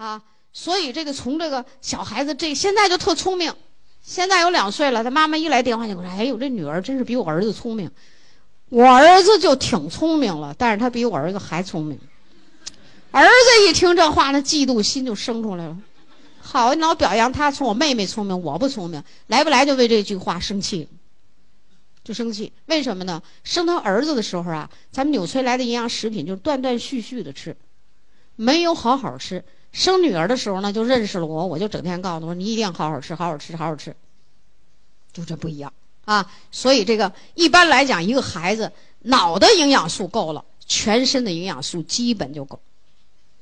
啊，所以这个从这个小孩子这现在就特聪明，现在有两岁了，他妈妈一来电话就说：“哎呦，这女儿真是比我儿子聪明。”我儿子就挺聪明了，但是他比我儿子还聪明。儿子一听这话，那嫉妒心就生出来了。好，你老表扬他，说我妹妹聪明，我不聪明，来不来就为这句话生气，就生气。为什么呢？生他儿子的时候啊，咱们纽崔莱的营养食品就断断续续的吃，没有好好吃。生女儿的时候呢，就认识了我，我就整天告诉我，你一定要好好吃，好好吃，好好吃。就这不一样。啊，所以这个一般来讲，一个孩子脑的营养素够了，全身的营养素基本就够。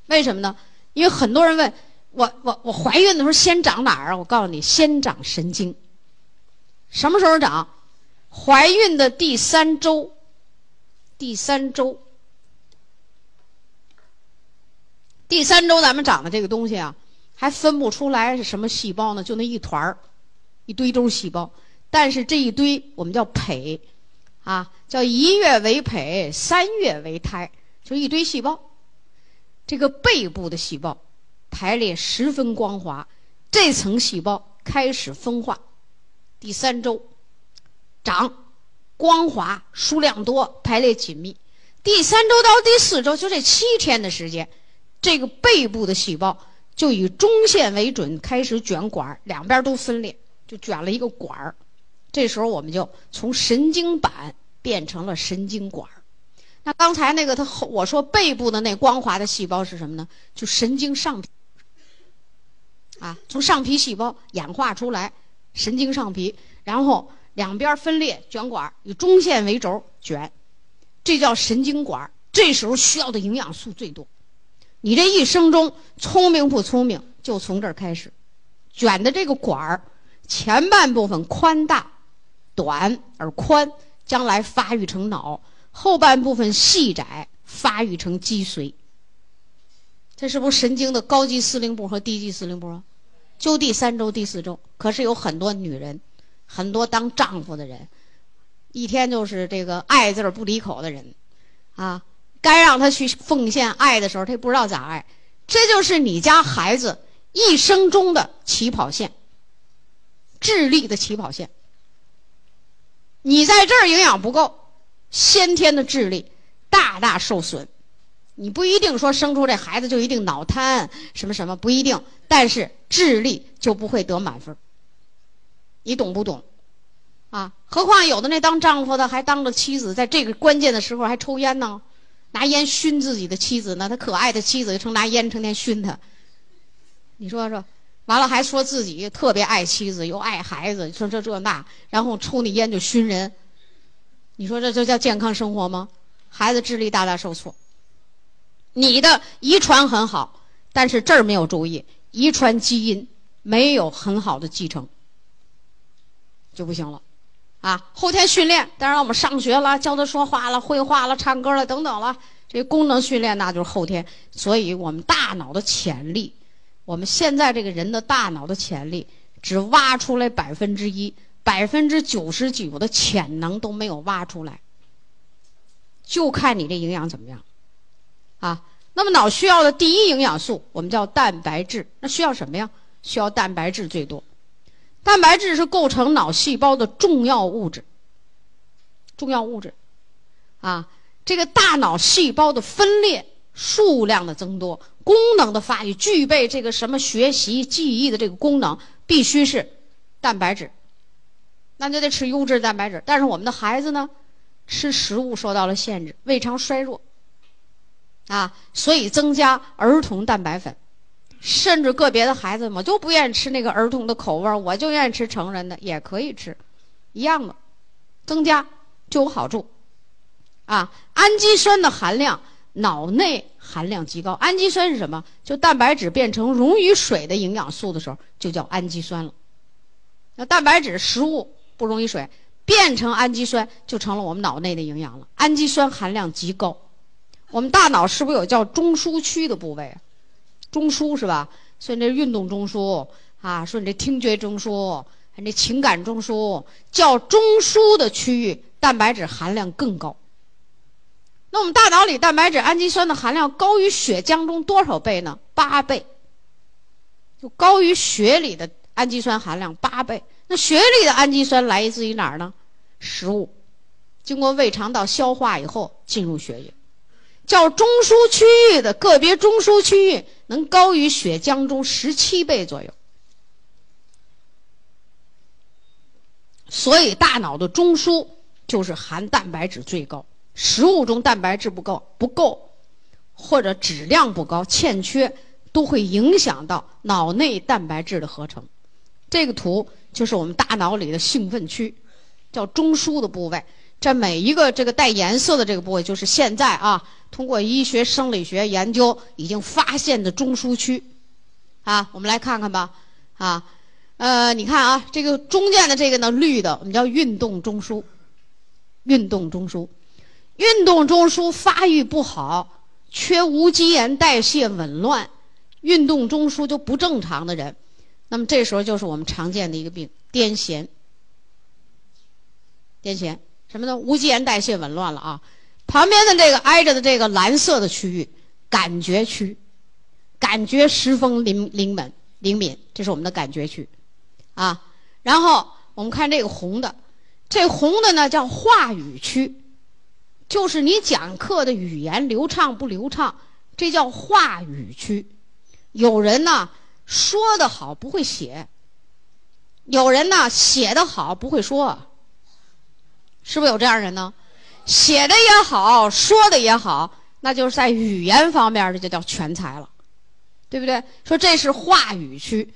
为什么呢？因为很多人问我，我我怀孕的时候先长哪儿啊？我告诉你，先长神经。什么时候长？怀孕的第三周，第三周，第三周咱们长的这个东西啊，还分不出来是什么细胞呢？就那一团儿，一堆都是细胞。但是这一堆我们叫胚，啊，叫一月为胚，三月为胎，就一堆细胞。这个背部的细胞排列十分光滑，这层细胞开始分化。第三周长光滑，数量多，排列紧密。第三周到第四周，就这七天的时间，这个背部的细胞就以中线为准，开始卷管，两边都分裂，就卷了一个管儿。这时候我们就从神经板变成了神经管儿那刚才那个他后我说背部的那光滑的细胞是什么呢？就神经上皮啊，从上皮细胞演化出来神经上皮，然后两边分裂卷管以中线为轴卷，这叫神经管儿这时候需要的营养素最多。你这一生中聪明不聪明，就从这儿开始。卷的这个管儿前半部分宽大。短而宽，将来发育成脑；后半部分细窄，发育成脊髓。这是不是神经的高级司令部和低级司令部啊？就第三周、第四周。可是有很多女人，很多当丈夫的人，一天就是这个爱字不离口的人，啊，该让他去奉献爱的时候，他也不知道咋爱。这就是你家孩子一生中的起跑线，智力的起跑线。你在这儿营养不够，先天的智力大大受损。你不一定说生出这孩子就一定脑瘫什么什么不一定，但是智力就不会得满分。你懂不懂？啊，何况有的那当丈夫的还当着妻子，在这个关键的时候还抽烟呢，拿烟熏自己的妻子呢。他可爱的妻子就成拿烟成天熏他。你说说。完了还说自己特别爱妻子又爱孩子，说这这那，然后抽那烟就熏人。你说这这叫健康生活吗？孩子智力大大受挫。你的遗传很好，但是这儿没有注意，遗传基因没有很好的继承，就不行了。啊，后天训练，当然我们上学了，教他说话了，绘画了，唱歌了，等等了，这功能训练那就是后天。所以我们大脑的潜力。我们现在这个人的大脑的潜力只挖出来百分之一，百分之九十九的潜能都没有挖出来，就看你这营养怎么样，啊，那么脑需要的第一营养素我们叫蛋白质，那需要什么呀？需要蛋白质最多，蛋白质是构成脑细胞的重要物质，重要物质，啊，这个大脑细胞的分裂。数量的增多，功能的发育，具备这个什么学习记忆的这个功能，必须是蛋白质，那就得吃优质蛋白质。但是我们的孩子呢，吃食物受到了限制，胃肠衰弱，啊，所以增加儿童蛋白粉，甚至个别的孩子我就不愿意吃那个儿童的口味我就愿意吃成人的，也可以吃，一样的，增加就有好处，啊，氨基酸的含量。脑内含量极高，氨基酸是什么？就蛋白质变成溶于水的营养素的时候，就叫氨基酸了。那蛋白质食物不溶于水，变成氨基酸就成了我们脑内的营养了。氨基酸含量极高。我们大脑是不是有叫中枢区的部位？中枢是吧？所以这运动中枢啊，说你这听觉中枢，你这情感中枢，叫中枢的区域，蛋白质含量更高。那我们大脑里蛋白质、氨基酸的含量高于血浆中多少倍呢？八倍，就高于血里的氨基酸含量八倍。那血里的氨基酸来自于哪儿呢？食物，经过胃肠道消化以后进入血液。叫中枢区域的个别中枢区域能高于血浆中十七倍左右。所以大脑的中枢就是含蛋白质最高。食物中蛋白质不够，不够，或者质量不高、欠缺，都会影响到脑内蛋白质的合成。这个图就是我们大脑里的兴奋区，叫中枢的部位。这每一个这个带颜色的这个部位，就是现在啊，通过医学生理学研究已经发现的中枢区。啊，我们来看看吧。啊，呃，你看啊，这个中间的这个呢，绿的，我们叫运动中枢。运动中枢。运动中枢发育不好，缺无机盐代谢紊乱，运动中枢就不正常的人，那么这时候就是我们常见的一个病——癫痫。癫痫什么呢？无机盐代谢紊乱了啊！旁边的这个挨着的这个蓝色的区域，感觉区，感觉十分灵灵敏灵敏，这是我们的感觉区，啊。然后我们看这个红的，这红的呢叫话语区。就是你讲课的语言流畅不流畅，这叫话语区。有人呢说的好不会写，有人呢写的好不会说，是不是有这样人呢？写的也好，说的也好，那就是在语言方面这就叫全才了，对不对？说这是话语区，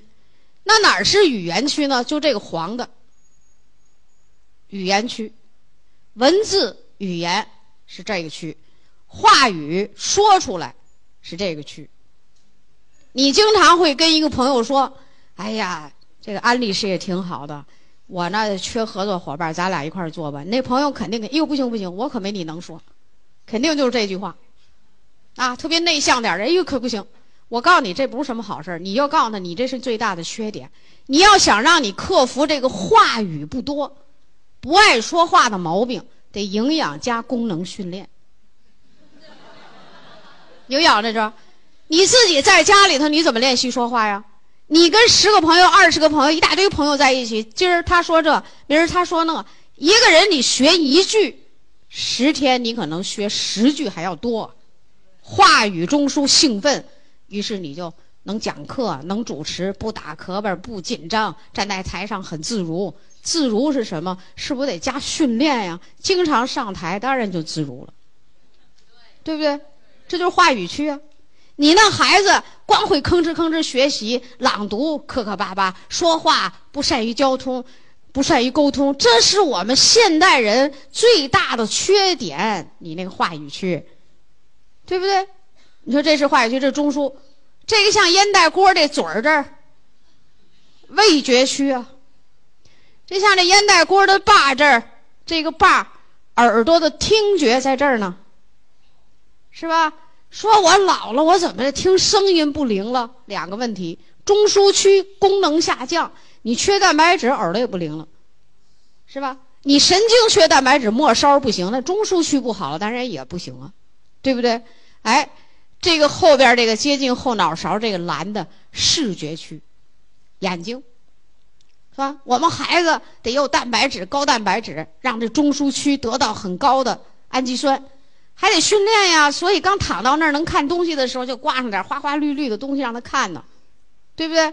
那哪是语言区呢？就这个黄的，语言区，文字语言。是这个区，话语说出来是这个区。你经常会跟一个朋友说：“哎呀，这个安利事业挺好的，我呢缺合作伙伴，咱俩一块儿做吧。”那朋友肯定给，哎呦不行不行，我可没你能说，肯定就是这句话，啊，特别内向点儿人，哎呦可不行。我告诉你，这不是什么好事，你要告诉他，你这是最大的缺点。你要想让你克服这个话语不多、不爱说话的毛病。得营养加功能训练，营养这着，你自己在家里头你怎么练习说话呀？你跟十个朋友、二十个朋友、一大堆朋友在一起，今儿他说这，明儿他说那，一个人你学一句，十天你可能学十句还要多，话语中枢兴奋，于是你就能讲课、能主持，不打磕巴、不紧张，站在台上很自如。自如是什么？是不是得加训练呀？经常上台，当然就自如了，对不对？这就是话语区啊！你那孩子光会吭哧吭哧学习、朗读、磕磕巴巴说话，不善于交通，不善于沟通，这是我们现代人最大的缺点。你那个话语区，对不对？你说这是话语区，这是中枢，这个像烟袋锅这嘴儿这儿，味觉区啊。这像这烟袋锅的把这儿，这个把耳朵的听觉在这儿呢，是吧？说我老了，我怎么听声音不灵了？两个问题：中枢区功能下降，你缺蛋白质，耳朵也不灵了，是吧？你神经缺蛋白质，末梢不行，那中枢区不好了，当然也不行啊，对不对？哎，这个后边这个接近后脑勺这个蓝的视觉区，眼睛。是吧？我们孩子得有蛋白质，高蛋白质，让这中枢区得到很高的氨基酸，还得训练呀。所以刚躺到那儿能看东西的时候，就挂上点花花绿绿的东西让他看呢，对不对？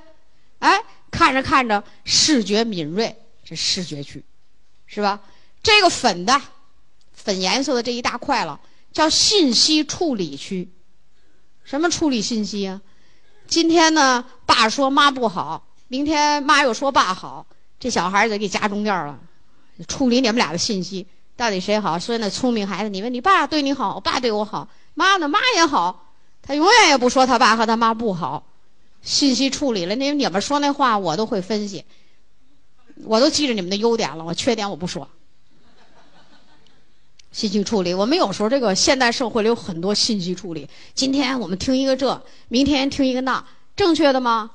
哎，看着看着视觉敏锐，这视觉区，是吧？这个粉的，粉颜色的这一大块了，叫信息处理区。什么处理信息啊？今天呢，爸说妈不好。明天妈又说爸好，这小孩儿就给夹中间了，处理你们俩的信息，到底谁好？所以那聪明孩子，你问你爸对你好，我爸对我好，妈呢？妈也好，他永远也不说他爸和他妈不好。信息处理了，那你们说那话我都会分析，我都记着你们的优点了，我缺点我不说。信息处理，我们有时候这个现代社会里有很多信息处理，今天我们听一个这，明天听一个那，正确的吗？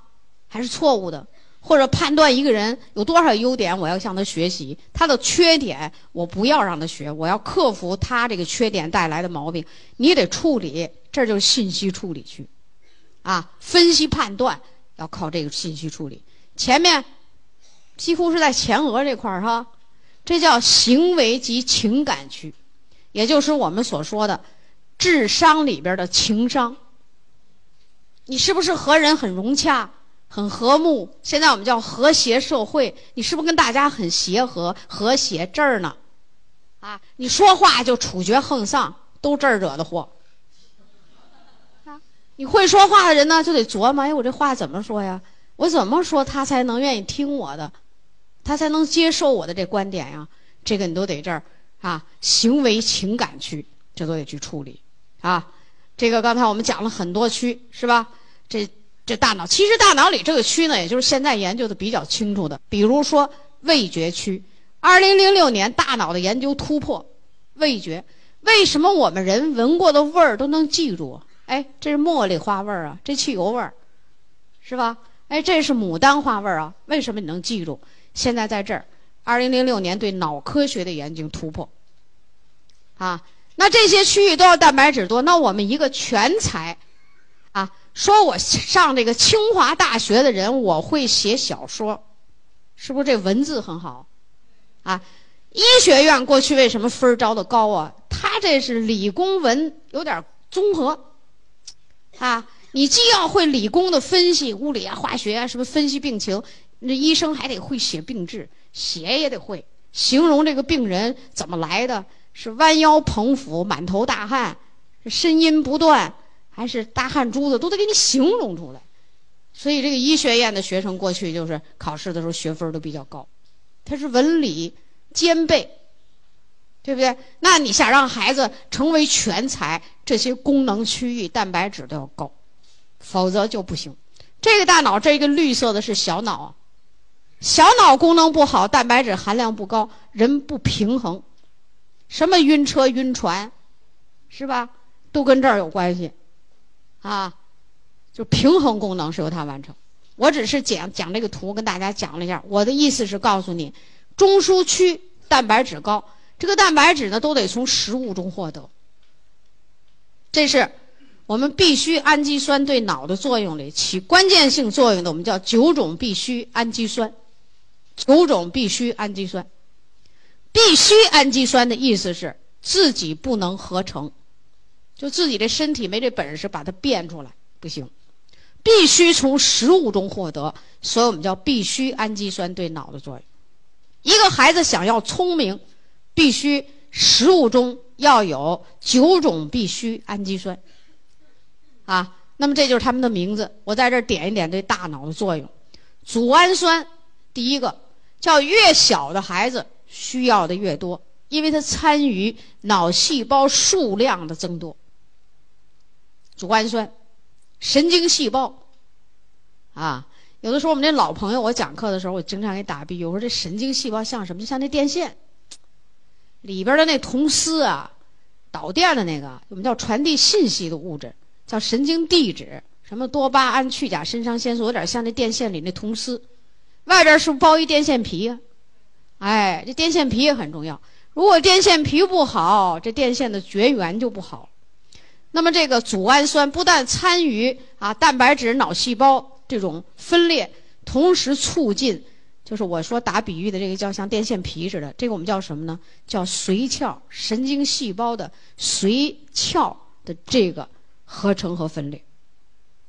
还是错误的，或者判断一个人有多少优点，我要向他学习；他的缺点，我不要让他学，我要克服他这个缺点带来的毛病。你得处理，这就是信息处理区，啊，分析判断要靠这个信息处理。前面几乎是在前额这块儿哈，这叫行为及情感区，也就是我们所说的智商里边的情商。你是不是和人很融洽、很和睦？现在我们叫和谐社会，你是不是跟大家很协和、和谐？这儿呢，啊，你说话就处决横丧，都这儿惹的祸。你会说话的人呢，就得琢磨：哎，我这话怎么说呀？我怎么说他才能愿意听我的？他才能接受我的这观点呀？这个你都得这儿啊，行为情感区这都得去处理啊。这个刚才我们讲了很多区，是吧？这这大脑，其实大脑里这个区呢，也就是现在研究的比较清楚的。比如说味觉区，二零零六年大脑的研究突破，味觉为什么我们人闻过的味儿都能记住？哎，这是茉莉花味儿啊，这汽油味儿，是吧？哎，这是牡丹花味儿啊，为什么你能记住？现在在这儿，二零零六年对脑科学的研究突破，啊，那这些区域都要蛋白质多。那我们一个全才，啊，说我上这个清华大学的人，我会写小说，是不是这文字很好？啊，医学院过去为什么分儿招的高啊？他这是理工文有点综合。啊，你既要会理工的分析，物理啊、化学啊，什么分析病情，那医生还得会写病志，写也得会形容这个病人怎么来的，是弯腰捧腹、满头大汗，呻吟不断，还是大汗珠子，都得给你形容出来。所以这个医学院的学生过去就是考试的时候学分都比较高，他是文理兼备。对不对？那你想让孩子成为全才，这些功能区域蛋白质都要高，否则就不行。这个大脑这个绿色的是小脑啊，小脑功能不好，蛋白质含量不高，人不平衡，什么晕车晕船，是吧？都跟这儿有关系，啊，就平衡功能是由它完成。我只是讲讲这个图，跟大家讲了一下。我的意思是告诉你，中枢区蛋白质高。这个蛋白质呢，都得从食物中获得。这是我们必需氨基酸对脑的作用里起关键性作用的，我们叫九种必需氨基酸。九种必需氨基酸，必需氨基酸的意思是自己不能合成，就自己这身体没这本事把它变出来，不行，必须从食物中获得，所以我们叫必需氨基酸对脑的作用。一个孩子想要聪明。必须食物中要有九种必需氨基酸，啊，那么这就是他们的名字。我在这儿点一点对大脑的作用。组氨酸，第一个叫越小的孩子需要的越多，因为它参与脑细胞数量的增多。组氨酸，神经细胞，啊，有的时候我们这老朋友，我讲课的时候，我经常给打比喻，我说这神经细胞像什么？就像那电线。里边的那铜丝啊，导电的那个，我们叫传递信息的物质，叫神经递质，什么多巴胺、去甲肾上腺素，有点像那电线里那铜丝。外边是不是包一电线皮呀？哎，这电线皮也很重要。如果电线皮不好，这电线的绝缘就不好。那么这个组氨酸不但参与啊蛋白质脑细胞这种分裂，同时促进。就是我说打比喻的这个叫像电线皮似的，这个我们叫什么呢？叫髓鞘神经细胞的髓鞘的这个合成和分裂，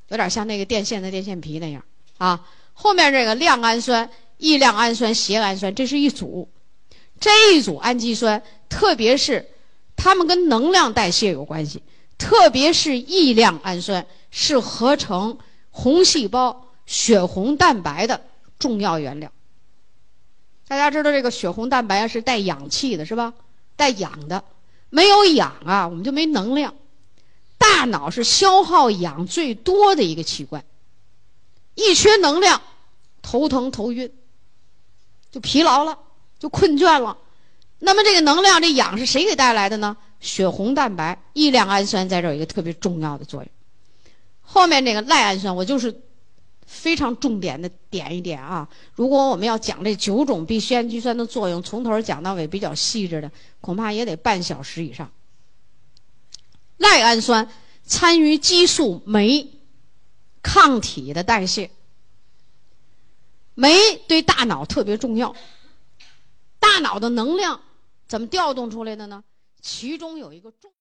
有点像那个电线的电线皮那样啊。后面这个亮氨酸、异亮氨酸、缬氨酸，这是一组，这一组氨基酸，特别是它们跟能量代谢有关系，特别是异亮氨酸是合成红细胞血红蛋白的重要原料。大家知道这个血红蛋白是带氧气的，是吧？带氧的，没有氧啊，我们就没能量。大脑是消耗氧最多的一个器官，一缺能量，头疼头晕，就疲劳了，就困倦了。那么这个能量，这氧是谁给带来的呢？血红蛋白、异亮氨酸在这儿有一个特别重要的作用。后面这个赖氨酸，我就是。非常重点的点一点啊！如果我们要讲这九种必需氨基酸的作用，从头讲到尾比较细致的，恐怕也得半小时以上。赖氨酸参与激素酶抗体的代谢，酶对大脑特别重要。大脑的能量怎么调动出来的呢？其中有一个重。